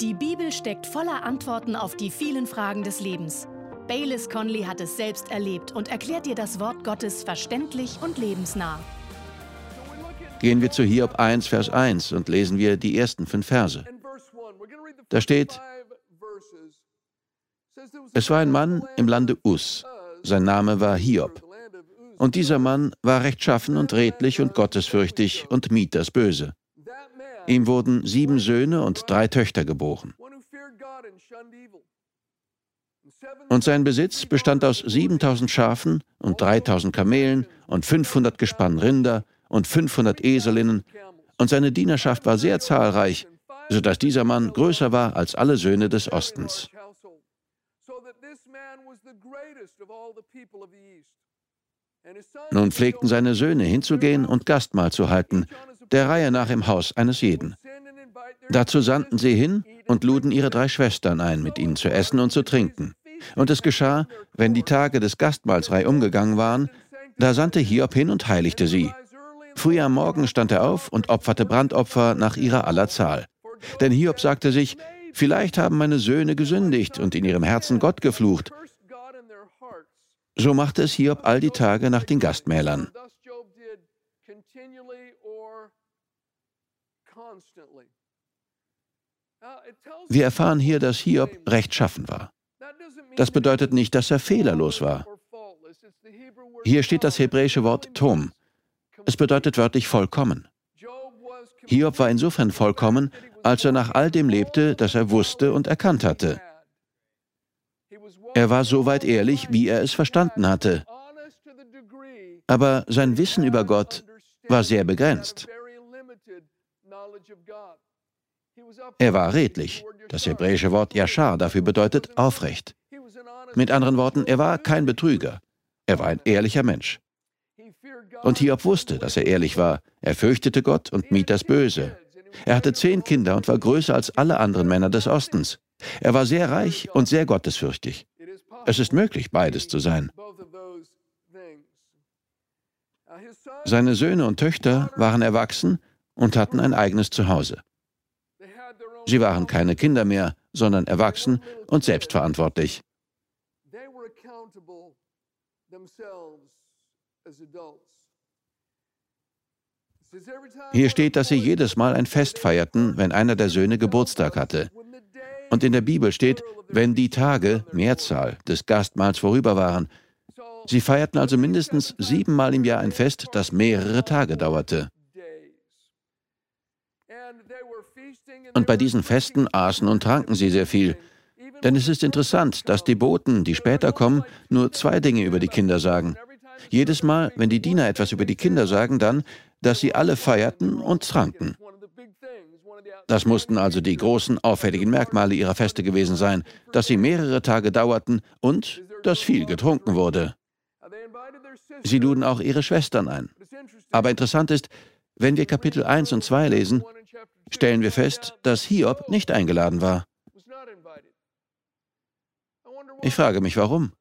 Die Bibel steckt voller Antworten auf die vielen Fragen des Lebens. Baylis Conley hat es selbst erlebt und erklärt dir das Wort Gottes verständlich und lebensnah. Gehen wir zu Hiob 1, Vers 1 und lesen wir die ersten fünf Verse. Da steht, es war ein Mann im Lande Us, sein Name war Hiob. Und dieser Mann war rechtschaffen und redlich und gottesfürchtig und mied das Böse. Ihm wurden sieben Söhne und drei Töchter geboren. Und sein Besitz bestand aus 7000 Schafen und 3000 Kamelen und 500 Gespann Rinder und 500 Eselinnen. Und seine Dienerschaft war sehr zahlreich, sodass dieser Mann größer war als alle Söhne des Ostens. Nun pflegten seine Söhne hinzugehen und Gastmahl zu halten, der Reihe nach im Haus eines jeden. Dazu sandten sie hin und luden ihre drei Schwestern ein, mit ihnen zu essen und zu trinken. Und es geschah, wenn die Tage des Gastmahlsrei umgegangen waren, da sandte Hiob hin und heiligte sie. Früh am Morgen stand er auf und opferte Brandopfer nach ihrer aller Zahl. Denn Hiob sagte sich, vielleicht haben meine Söhne gesündigt und in ihrem Herzen Gott geflucht. So machte es Hiob all die Tage nach den Gastmählern. Wir erfahren hier, dass Hiob rechtschaffen war. Das bedeutet nicht, dass er fehlerlos war. Hier steht das hebräische Wort Tom. Es bedeutet wörtlich vollkommen. Hiob war insofern vollkommen, als er nach all dem lebte, das er wusste und erkannt hatte. Er war so weit ehrlich, wie er es verstanden hatte. Aber sein Wissen über Gott war sehr begrenzt. Er war redlich. Das hebräische Wort Yashar dafür bedeutet aufrecht. Mit anderen Worten, er war kein Betrüger. Er war ein ehrlicher Mensch. Und Hiob wusste, dass er ehrlich war. Er fürchtete Gott und mied das Böse. Er hatte zehn Kinder und war größer als alle anderen Männer des Ostens. Er war sehr reich und sehr gottesfürchtig. Es ist möglich, beides zu sein. Seine Söhne und Töchter waren erwachsen und hatten ein eigenes Zuhause. Sie waren keine Kinder mehr, sondern erwachsen und selbstverantwortlich. Hier steht, dass sie jedes Mal ein Fest feierten, wenn einer der Söhne Geburtstag hatte. Und in der Bibel steht, wenn die Tage, Mehrzahl, des Gastmahls vorüber waren. Sie feierten also mindestens siebenmal im Jahr ein Fest, das mehrere Tage dauerte. Und bei diesen Festen aßen und tranken sie sehr viel. Denn es ist interessant, dass die Boten, die später kommen, nur zwei Dinge über die Kinder sagen. Jedes Mal, wenn die Diener etwas über die Kinder sagen, dann, dass sie alle feierten und tranken. Das mussten also die großen, auffälligen Merkmale ihrer Feste gewesen sein, dass sie mehrere Tage dauerten und dass viel getrunken wurde. Sie luden auch ihre Schwestern ein. Aber interessant ist, wenn wir Kapitel 1 und 2 lesen, stellen wir fest, dass Hiob nicht eingeladen war. Ich frage mich, warum.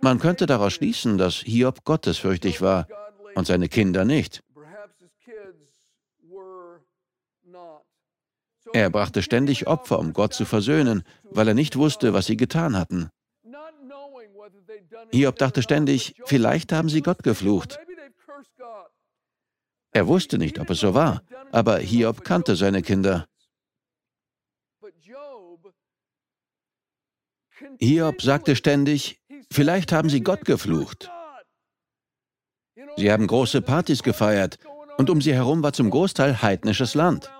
Man könnte daraus schließen, dass Hiob gottesfürchtig war und seine Kinder nicht. Er brachte ständig Opfer, um Gott zu versöhnen, weil er nicht wusste, was sie getan hatten. Hiob dachte ständig, vielleicht haben sie Gott geflucht. Er wusste nicht, ob es so war, aber Hiob kannte seine Kinder. Hiob sagte ständig, vielleicht haben sie Gott geflucht. Sie haben große Partys gefeiert und um sie herum war zum Großteil heidnisches Land.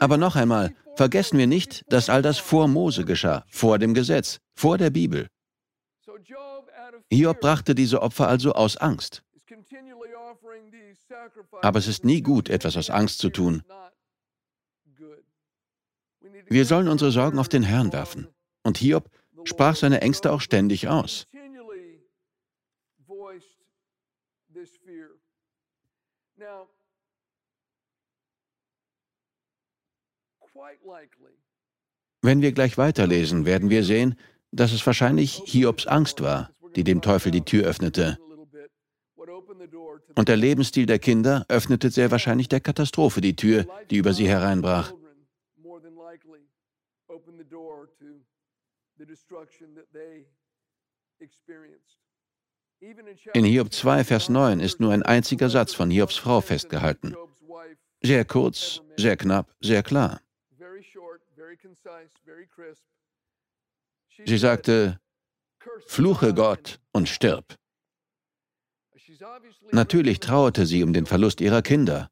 Aber noch einmal, vergessen wir nicht, dass all das vor Mose geschah, vor dem Gesetz, vor der Bibel. Hiob brachte diese Opfer also aus Angst. Aber es ist nie gut, etwas aus Angst zu tun. Wir sollen unsere Sorgen auf den Herrn werfen. Und Hiob sprach seine Ängste auch ständig aus. Wenn wir gleich weiterlesen, werden wir sehen, dass es wahrscheinlich Hiobs Angst war, die dem Teufel die Tür öffnete. Und der Lebensstil der Kinder öffnete sehr wahrscheinlich der Katastrophe die Tür, die über sie hereinbrach. In Hiob 2, Vers 9 ist nur ein einziger Satz von Hiobs Frau festgehalten. Sehr kurz, sehr knapp, sehr klar. Sie sagte, Fluche Gott und stirb. Natürlich trauerte sie um den Verlust ihrer Kinder,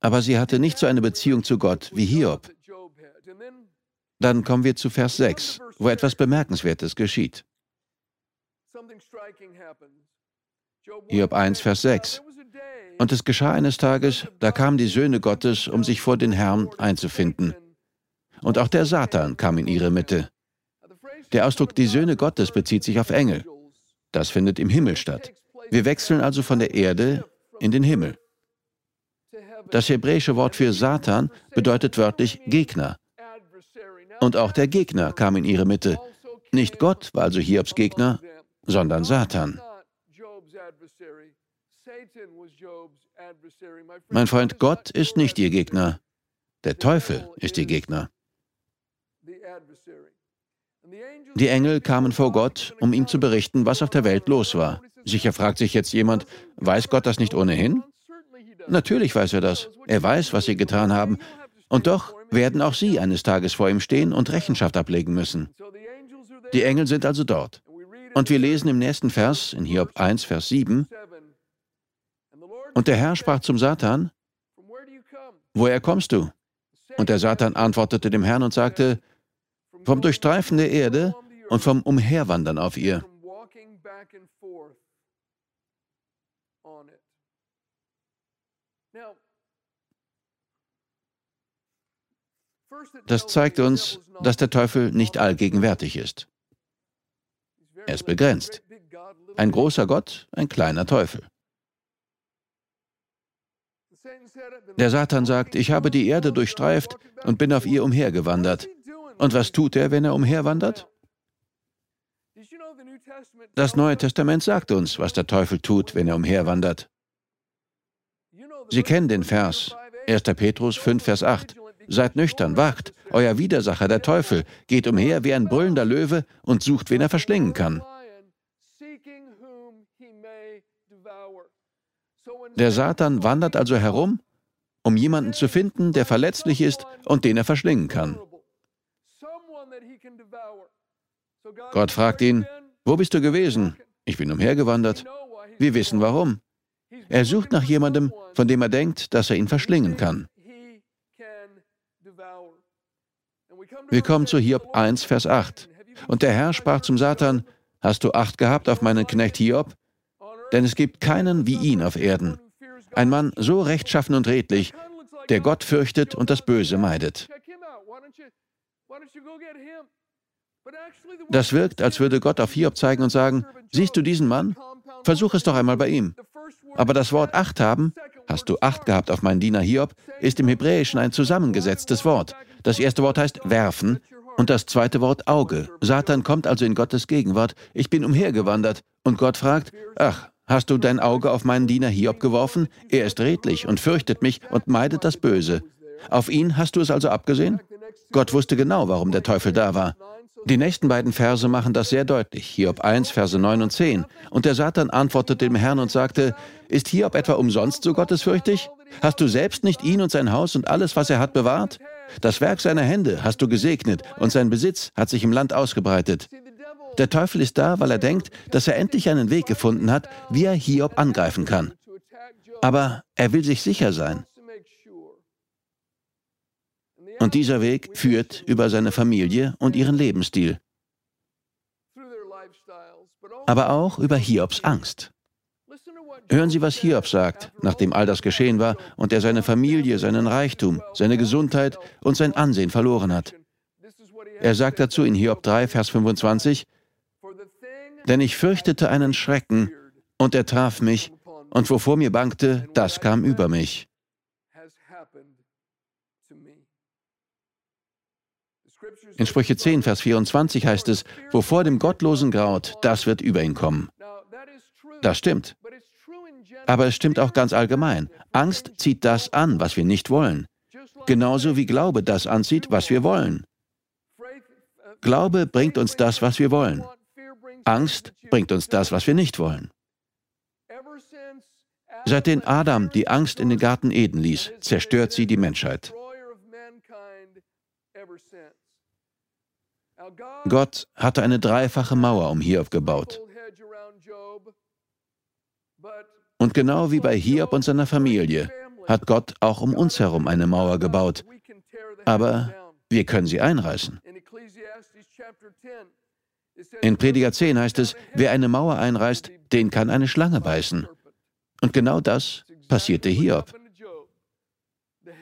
aber sie hatte nicht so eine Beziehung zu Gott wie Hiob. Dann kommen wir zu Vers 6, wo etwas Bemerkenswertes geschieht. Hiob 1, Vers 6. Und es geschah eines Tages, da kamen die Söhne Gottes, um sich vor den Herrn einzufinden. Und auch der Satan kam in ihre Mitte. Der Ausdruck die Söhne Gottes bezieht sich auf Engel. Das findet im Himmel statt. Wir wechseln also von der Erde in den Himmel. Das hebräische Wort für Satan bedeutet wörtlich Gegner. Und auch der Gegner kam in ihre Mitte. Nicht Gott war also Hiobs Gegner, sondern Satan. Mein Freund, Gott ist nicht Ihr Gegner. Der Teufel ist Ihr Gegner. Die Engel kamen vor Gott, um ihm zu berichten, was auf der Welt los war. Sicher fragt sich jetzt jemand, weiß Gott das nicht ohnehin? Natürlich weiß er das. Er weiß, was sie getan haben. Und doch werden auch sie eines Tages vor ihm stehen und Rechenschaft ablegen müssen. Die Engel sind also dort. Und wir lesen im nächsten Vers, in Hiob 1, Vers 7, und der Herr sprach zum Satan, woher kommst du? Und der Satan antwortete dem Herrn und sagte, vom Durchstreifen der Erde und vom Umherwandern auf ihr. Das zeigt uns, dass der Teufel nicht allgegenwärtig ist. Er ist begrenzt. Ein großer Gott, ein kleiner Teufel. Der Satan sagt, ich habe die Erde durchstreift und bin auf ihr umhergewandert. Und was tut er, wenn er umherwandert? Das Neue Testament sagt uns, was der Teufel tut, wenn er umherwandert. Sie kennen den Vers, 1. Petrus 5, Vers 8. Seid nüchtern, wacht, euer Widersacher, der Teufel, geht umher wie ein brüllender Löwe und sucht, wen er verschlingen kann. Der Satan wandert also herum, um jemanden zu finden, der verletzlich ist und den er verschlingen kann. Gott fragt ihn, wo bist du gewesen? Ich bin umhergewandert. Wir wissen warum. Er sucht nach jemandem, von dem er denkt, dass er ihn verschlingen kann. Wir kommen zu Hiob 1, Vers 8. Und der Herr sprach zum Satan, Hast du Acht gehabt auf meinen Knecht Hiob? Denn es gibt keinen wie ihn auf Erden. Ein Mann so rechtschaffen und redlich, der Gott fürchtet und das Böse meidet. Das wirkt, als würde Gott auf Hiob zeigen und sagen, siehst du diesen Mann? Versuch es doch einmal bei ihm. Aber das Wort Acht haben, hast du Acht gehabt auf meinen Diener Hiob, ist im Hebräischen ein zusammengesetztes Wort. Das erste Wort heißt werfen und das zweite Wort Auge. Satan kommt also in Gottes Gegenwart. Ich bin umhergewandert und Gott fragt, ach, hast du dein Auge auf meinen Diener Hiob geworfen? Er ist redlich und fürchtet mich und meidet das Böse. Auf ihn hast du es also abgesehen? Gott wusste genau, warum der Teufel da war. Die nächsten beiden Verse machen das sehr deutlich. Hiob 1, Verse 9 und 10. Und der Satan antwortete dem Herrn und sagte, ist Hiob etwa umsonst so gottesfürchtig? Hast du selbst nicht ihn und sein Haus und alles, was er hat, bewahrt? Das Werk seiner Hände hast du gesegnet und sein Besitz hat sich im Land ausgebreitet. Der Teufel ist da, weil er denkt, dass er endlich einen Weg gefunden hat, wie er Hiob angreifen kann. Aber er will sich sicher sein. Und dieser Weg führt über seine Familie und ihren Lebensstil, aber auch über Hiobs Angst. Hören Sie, was Hiob sagt, nachdem all das geschehen war und er seine Familie, seinen Reichtum, seine Gesundheit und sein Ansehen verloren hat. Er sagt dazu in Hiob 3, Vers 25, Denn ich fürchtete einen Schrecken, und er traf mich, und wovor mir bangte, das kam über mich. In Sprüche 10, Vers 24 heißt es, wovor dem Gottlosen graut, das wird über ihn kommen. Das stimmt. Aber es stimmt auch ganz allgemein. Angst zieht das an, was wir nicht wollen. Genauso wie Glaube das anzieht, was wir wollen. Glaube bringt uns das, was wir wollen. Angst bringt uns das, was wir nicht wollen. Seitdem Adam die Angst in den Garten Eden ließ, zerstört sie die Menschheit. Gott hatte eine dreifache Mauer um Hiob gebaut. Und genau wie bei Hiob und seiner Familie hat Gott auch um uns herum eine Mauer gebaut. Aber wir können sie einreißen. In Prediger 10 heißt es, wer eine Mauer einreißt, den kann eine Schlange beißen. Und genau das passierte Hiob.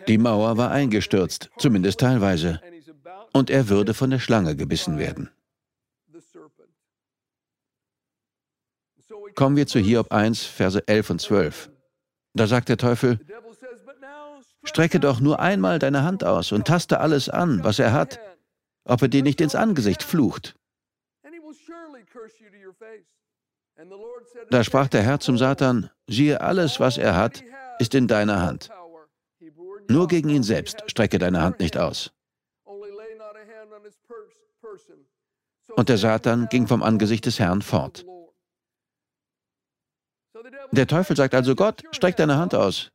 Die Mauer war eingestürzt, zumindest teilweise, und er würde von der Schlange gebissen werden. Kommen wir zu Hiob 1, Verse 11 und 12. Da sagt der Teufel, Strecke doch nur einmal deine Hand aus und taste alles an, was er hat, ob er dir nicht ins Angesicht flucht. Da sprach der Herr zum Satan, siehe, alles, was er hat, ist in deiner Hand. Nur gegen ihn selbst strecke deine Hand nicht aus. Und der Satan ging vom Angesicht des Herrn fort. Der Teufel sagt also, Gott, streck deine Hand aus.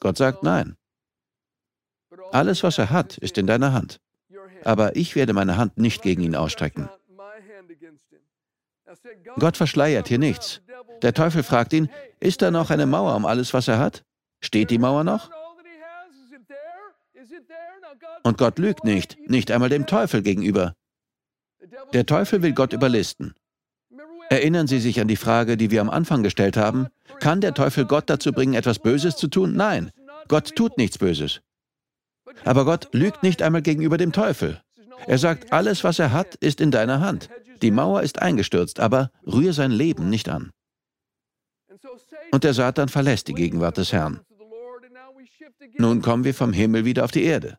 Gott sagt, nein. Alles, was er hat, ist in deiner Hand. Aber ich werde meine Hand nicht gegen ihn ausstrecken. Gott verschleiert hier nichts. Der Teufel fragt ihn, ist da noch eine Mauer um alles, was er hat? Steht die Mauer noch? Und Gott lügt nicht, nicht einmal dem Teufel gegenüber. Der Teufel will Gott überlisten. Erinnern Sie sich an die Frage, die wir am Anfang gestellt haben? Kann der Teufel Gott dazu bringen, etwas Böses zu tun? Nein, Gott tut nichts Böses. Aber Gott lügt nicht einmal gegenüber dem Teufel. Er sagt, alles, was er hat, ist in deiner Hand. Die Mauer ist eingestürzt, aber rühr sein Leben nicht an. Und der Satan verlässt die Gegenwart des Herrn. Nun kommen wir vom Himmel wieder auf die Erde.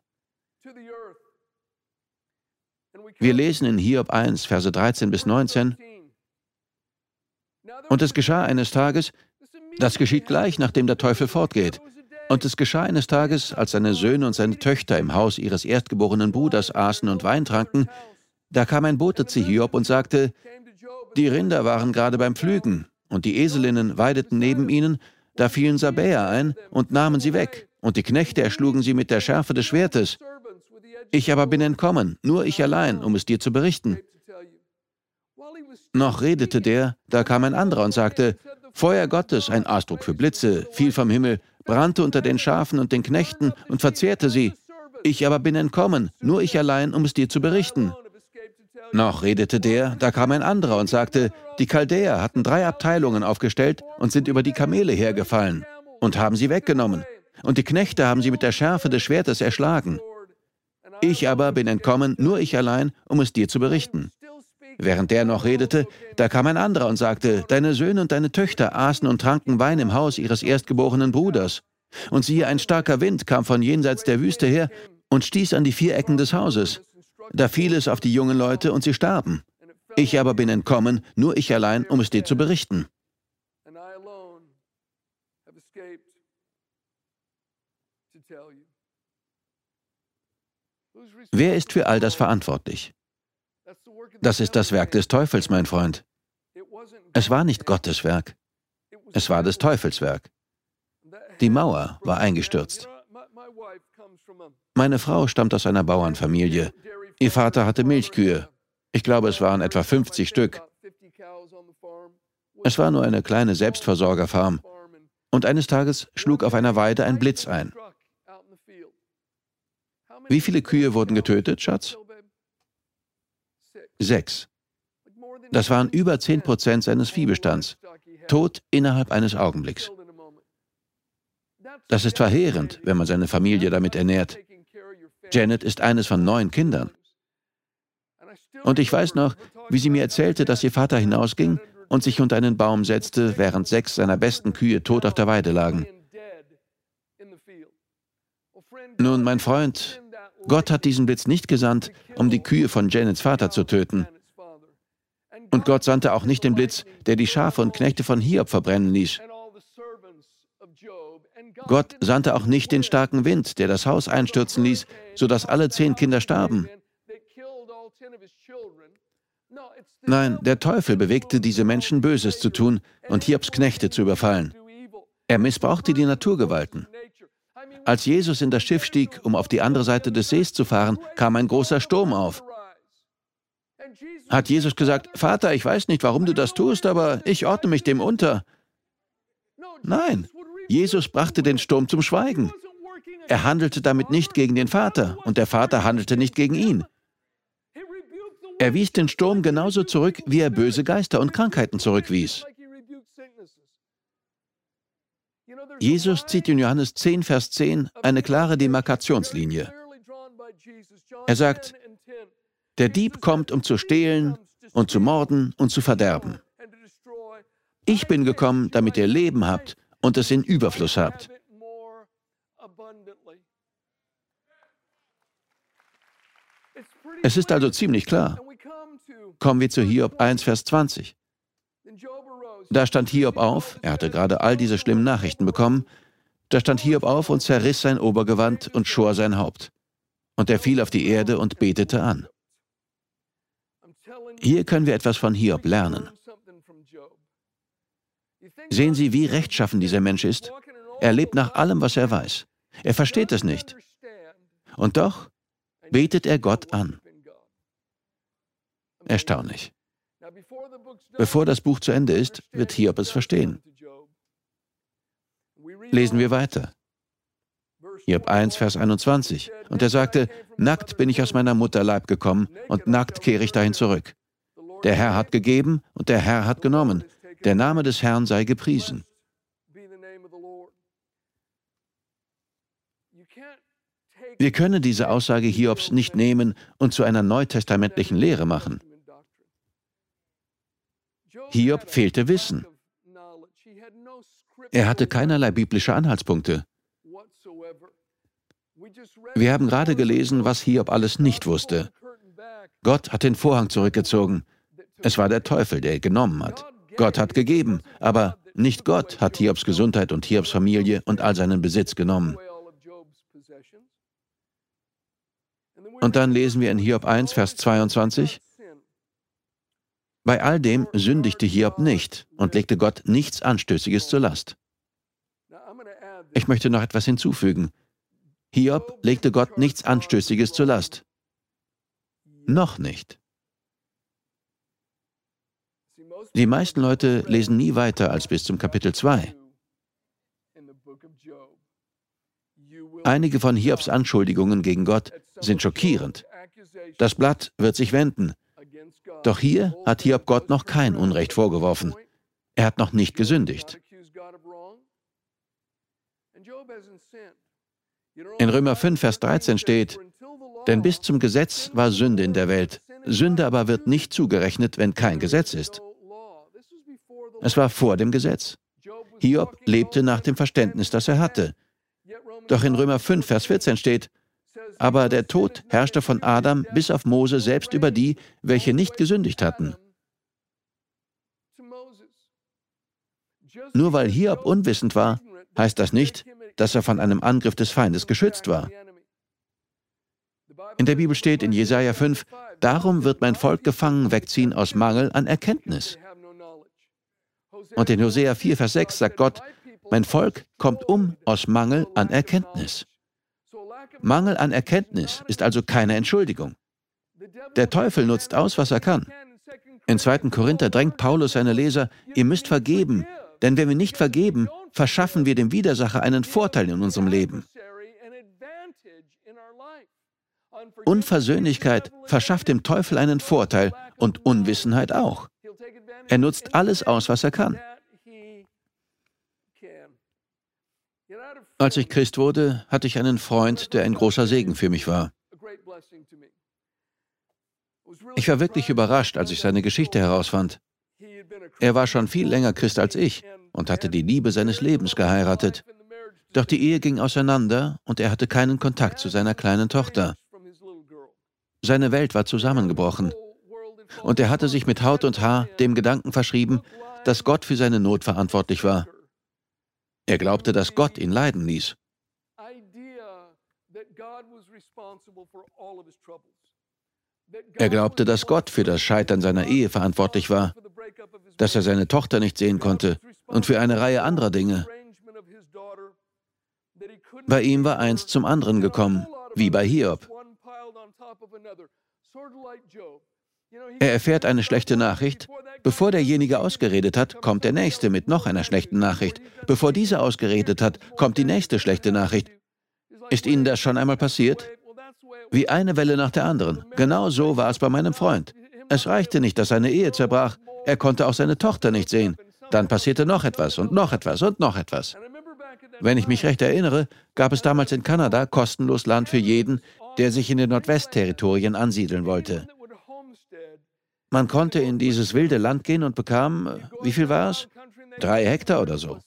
Wir lesen in Hiob 1, Verse 13 bis 19, und es geschah eines Tages, das geschieht gleich, nachdem der Teufel fortgeht. Und es geschah eines Tages, als seine Söhne und seine Töchter im Haus ihres erstgeborenen Bruders aßen und Wein tranken, da kam ein Bote zu Hiob und sagte, die Rinder waren gerade beim Pflügen, und die Eselinnen weideten neben ihnen, da fielen Sabäer ein und nahmen sie weg, und die Knechte erschlugen sie mit der Schärfe des Schwertes. Ich aber bin entkommen, nur ich allein, um es dir zu berichten. Noch redete der, da kam ein anderer und sagte, Feuer Gottes, ein Ausdruck für Blitze, fiel vom Himmel, brannte unter den Schafen und den Knechten und verzehrte sie. Ich aber bin entkommen, nur ich allein, um es dir zu berichten. Noch redete der, da kam ein anderer und sagte, die Chaldäer hatten drei Abteilungen aufgestellt und sind über die Kamele hergefallen und haben sie weggenommen. Und die Knechte haben sie mit der Schärfe des Schwertes erschlagen. Ich aber bin entkommen, nur ich allein, um es dir zu berichten. Während der noch redete, da kam ein anderer und sagte, Deine Söhne und deine Töchter aßen und tranken Wein im Haus ihres erstgeborenen Bruders. Und siehe, ein starker Wind kam von jenseits der Wüste her und stieß an die vier Ecken des Hauses. Da fiel es auf die jungen Leute und sie starben. Ich aber bin entkommen, nur ich allein, um es dir zu berichten. Wer ist für all das verantwortlich? Das ist das Werk des Teufels, mein Freund. Es war nicht Gottes Werk. Es war des Teufels Werk. Die Mauer war eingestürzt. Meine Frau stammt aus einer Bauernfamilie. Ihr Vater hatte Milchkühe. Ich glaube, es waren etwa 50 Stück. Es war nur eine kleine Selbstversorgerfarm. Und eines Tages schlug auf einer Weide ein Blitz ein. Wie viele Kühe wurden getötet, Schatz? Sechs. Das waren über 10 Prozent seines Viehbestands. Tot innerhalb eines Augenblicks. Das ist verheerend, wenn man seine Familie damit ernährt. Janet ist eines von neun Kindern. Und ich weiß noch, wie sie mir erzählte, dass ihr Vater hinausging und sich unter einen Baum setzte, während sechs seiner besten Kühe tot auf der Weide lagen. Nun, mein Freund, Gott hat diesen Blitz nicht gesandt, um die Kühe von Janets Vater zu töten. Und Gott sandte auch nicht den Blitz, der die Schafe und Knechte von Hiob verbrennen ließ. Gott sandte auch nicht den starken Wind, der das Haus einstürzen ließ, sodass alle zehn Kinder starben. Nein, der Teufel bewegte diese Menschen Böses zu tun und Hiobs Knechte zu überfallen. Er missbrauchte die Naturgewalten. Als Jesus in das Schiff stieg, um auf die andere Seite des Sees zu fahren, kam ein großer Sturm auf. Hat Jesus gesagt, Vater, ich weiß nicht, warum du das tust, aber ich ordne mich dem unter. Nein, Jesus brachte den Sturm zum Schweigen. Er handelte damit nicht gegen den Vater und der Vater handelte nicht gegen ihn. Er wies den Sturm genauso zurück, wie er böse Geister und Krankheiten zurückwies. Jesus zieht in Johannes 10, Vers 10 eine klare Demarkationslinie. Er sagt, der Dieb kommt, um zu stehlen und zu morden und zu verderben. Ich bin gekommen, damit ihr Leben habt und es in Überfluss habt. Es ist also ziemlich klar. Kommen wir zu Hiob 1, Vers 20. Da stand Hiob auf, er hatte gerade all diese schlimmen Nachrichten bekommen, da stand Hiob auf und zerriss sein Obergewand und schor sein Haupt. Und er fiel auf die Erde und betete an. Hier können wir etwas von Hiob lernen. Sehen Sie, wie rechtschaffen dieser Mensch ist? Er lebt nach allem, was er weiß. Er versteht es nicht. Und doch betet er Gott an. Erstaunlich. Bevor das Buch zu Ende ist, wird Hiob es verstehen. Lesen wir weiter. Hiob 1, Vers 21. Und er sagte, nackt bin ich aus meiner Mutter Leib gekommen und nackt kehre ich dahin zurück. Der Herr hat gegeben und der Herr hat genommen. Der Name des Herrn sei gepriesen. Wir können diese Aussage Hiobs nicht nehmen und zu einer neutestamentlichen Lehre machen. Hiob fehlte Wissen. Er hatte keinerlei biblische Anhaltspunkte. Wir haben gerade gelesen, was Hiob alles nicht wusste. Gott hat den Vorhang zurückgezogen. Es war der Teufel, der genommen hat. Gott hat gegeben, aber nicht Gott hat Hiobs Gesundheit und Hiobs Familie und all seinen Besitz genommen. Und dann lesen wir in Hiob 1, Vers 22, bei all dem sündigte Hiob nicht und legte Gott nichts Anstößiges zur Last. Ich möchte noch etwas hinzufügen. Hiob legte Gott nichts Anstößiges zur Last. Noch nicht. Die meisten Leute lesen nie weiter als bis zum Kapitel 2. Einige von Hiobs Anschuldigungen gegen Gott sind schockierend. Das Blatt wird sich wenden. Doch hier hat Hiob Gott noch kein Unrecht vorgeworfen. Er hat noch nicht gesündigt. In Römer 5, Vers 13 steht, denn bis zum Gesetz war Sünde in der Welt. Sünde aber wird nicht zugerechnet, wenn kein Gesetz ist. Es war vor dem Gesetz. Hiob lebte nach dem Verständnis, das er hatte. Doch in Römer 5, Vers 14 steht, aber der Tod herrschte von Adam bis auf Mose selbst über die, welche nicht gesündigt hatten. Nur weil Hiob unwissend war, heißt das nicht, dass er von einem Angriff des Feindes geschützt war. In der Bibel steht in Jesaja 5, Darum wird mein Volk gefangen wegziehen aus Mangel an Erkenntnis. Und in Hosea 4, Vers 6 sagt Gott, mein Volk kommt um aus Mangel an Erkenntnis. Mangel an Erkenntnis ist also keine Entschuldigung. Der Teufel nutzt aus, was er kann. In 2. Korinther drängt Paulus seine Leser, ihr müsst vergeben, denn wenn wir nicht vergeben, verschaffen wir dem Widersacher einen Vorteil in unserem Leben. Unversöhnlichkeit verschafft dem Teufel einen Vorteil und Unwissenheit auch. Er nutzt alles aus, was er kann. Als ich Christ wurde, hatte ich einen Freund, der ein großer Segen für mich war. Ich war wirklich überrascht, als ich seine Geschichte herausfand. Er war schon viel länger Christ als ich und hatte die Liebe seines Lebens geheiratet. Doch die Ehe ging auseinander und er hatte keinen Kontakt zu seiner kleinen Tochter. Seine Welt war zusammengebrochen. Und er hatte sich mit Haut und Haar dem Gedanken verschrieben, dass Gott für seine Not verantwortlich war. Er glaubte, dass Gott ihn leiden ließ. Er glaubte, dass Gott für das Scheitern seiner Ehe verantwortlich war, dass er seine Tochter nicht sehen konnte und für eine Reihe anderer Dinge. Bei ihm war eins zum anderen gekommen, wie bei Hiob. Er erfährt eine schlechte Nachricht. Bevor derjenige ausgeredet hat, kommt der nächste mit noch einer schlechten Nachricht. Bevor dieser ausgeredet hat, kommt die nächste schlechte Nachricht. Ist Ihnen das schon einmal passiert? Wie eine Welle nach der anderen. Genau so war es bei meinem Freund. Es reichte nicht, dass seine Ehe zerbrach. Er konnte auch seine Tochter nicht sehen. Dann passierte noch etwas und noch etwas und noch etwas. Wenn ich mich recht erinnere, gab es damals in Kanada kostenlos Land für jeden, der sich in den Nordwestterritorien ansiedeln wollte. Man konnte in dieses wilde Land gehen und bekam, wie viel war es? Drei Hektar oder so.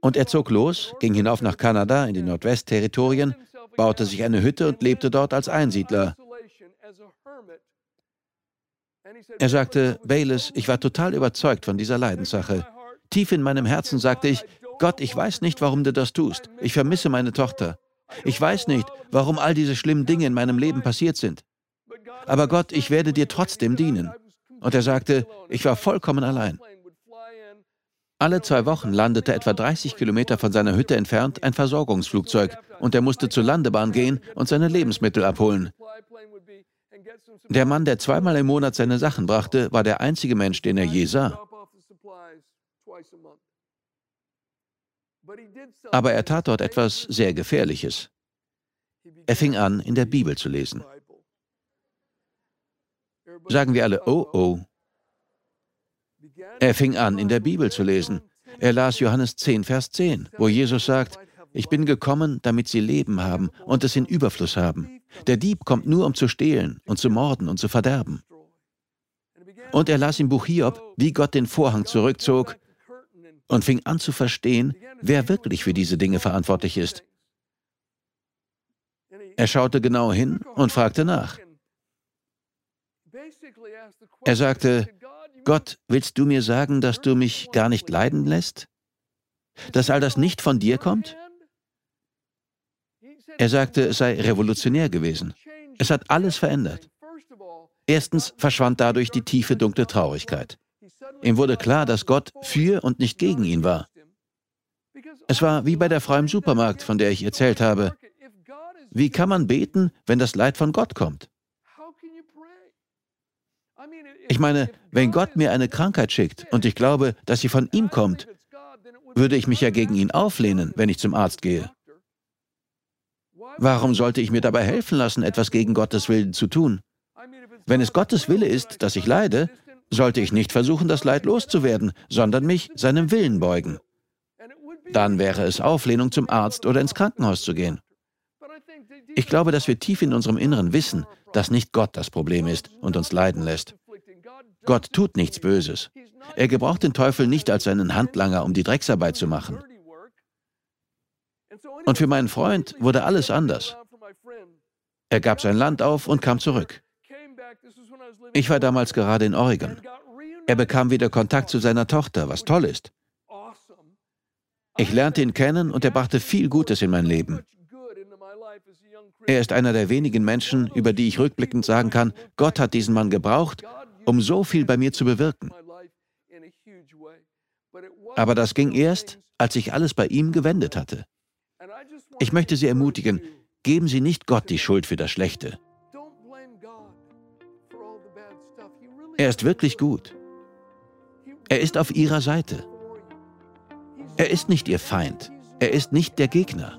Und er zog los, ging hinauf nach Kanada in die Nordwestterritorien, baute sich eine Hütte und lebte dort als Einsiedler. Er sagte, Bayless, ich war total überzeugt von dieser Leidenssache. Tief in meinem Herzen sagte ich, Gott, ich weiß nicht, warum du das tust. Ich vermisse meine Tochter. Ich weiß nicht, warum all diese schlimmen Dinge in meinem Leben passiert sind. Aber Gott, ich werde dir trotzdem dienen. Und er sagte, ich war vollkommen allein. Alle zwei Wochen landete etwa 30 Kilometer von seiner Hütte entfernt ein Versorgungsflugzeug und er musste zur Landebahn gehen und seine Lebensmittel abholen. Der Mann, der zweimal im Monat seine Sachen brachte, war der einzige Mensch, den er je sah. Aber er tat dort etwas sehr Gefährliches. Er fing an, in der Bibel zu lesen. Sagen wir alle, oh oh. Er fing an, in der Bibel zu lesen. Er las Johannes 10, Vers 10, wo Jesus sagt, ich bin gekommen, damit sie Leben haben und es in Überfluss haben. Der Dieb kommt nur, um zu stehlen und zu morden und zu verderben. Und er las im Buch Hiob, wie Gott den Vorhang zurückzog und fing an zu verstehen, wer wirklich für diese Dinge verantwortlich ist. Er schaute genau hin und fragte nach. Er sagte, Gott, willst du mir sagen, dass du mich gar nicht leiden lässt? Dass all das nicht von dir kommt? Er sagte, es sei revolutionär gewesen. Es hat alles verändert. Erstens verschwand dadurch die tiefe, dunkle Traurigkeit. Ihm wurde klar, dass Gott für und nicht gegen ihn war. Es war wie bei der Frau im Supermarkt, von der ich erzählt habe. Wie kann man beten, wenn das Leid von Gott kommt? Ich meine, wenn Gott mir eine Krankheit schickt und ich glaube, dass sie von ihm kommt, würde ich mich ja gegen ihn auflehnen, wenn ich zum Arzt gehe. Warum sollte ich mir dabei helfen lassen, etwas gegen Gottes Willen zu tun? Wenn es Gottes Wille ist, dass ich leide, sollte ich nicht versuchen, das Leid loszuwerden, sondern mich seinem Willen beugen. Dann wäre es Auflehnung, zum Arzt oder ins Krankenhaus zu gehen. Ich glaube, dass wir tief in unserem Inneren wissen, dass nicht Gott das Problem ist und uns leiden lässt. Gott tut nichts Böses. Er gebraucht den Teufel nicht als seinen Handlanger, um die Drecksarbeit zu machen. Und für meinen Freund wurde alles anders. Er gab sein Land auf und kam zurück. Ich war damals gerade in Oregon. Er bekam wieder Kontakt zu seiner Tochter, was toll ist. Ich lernte ihn kennen und er brachte viel Gutes in mein Leben. Er ist einer der wenigen Menschen, über die ich rückblickend sagen kann, Gott hat diesen Mann gebraucht, um so viel bei mir zu bewirken. Aber das ging erst, als sich alles bei ihm gewendet hatte. Ich möchte Sie ermutigen, geben Sie nicht Gott die Schuld für das Schlechte. Er ist wirklich gut. Er ist auf Ihrer Seite. Er ist nicht Ihr Feind. Er ist nicht der Gegner.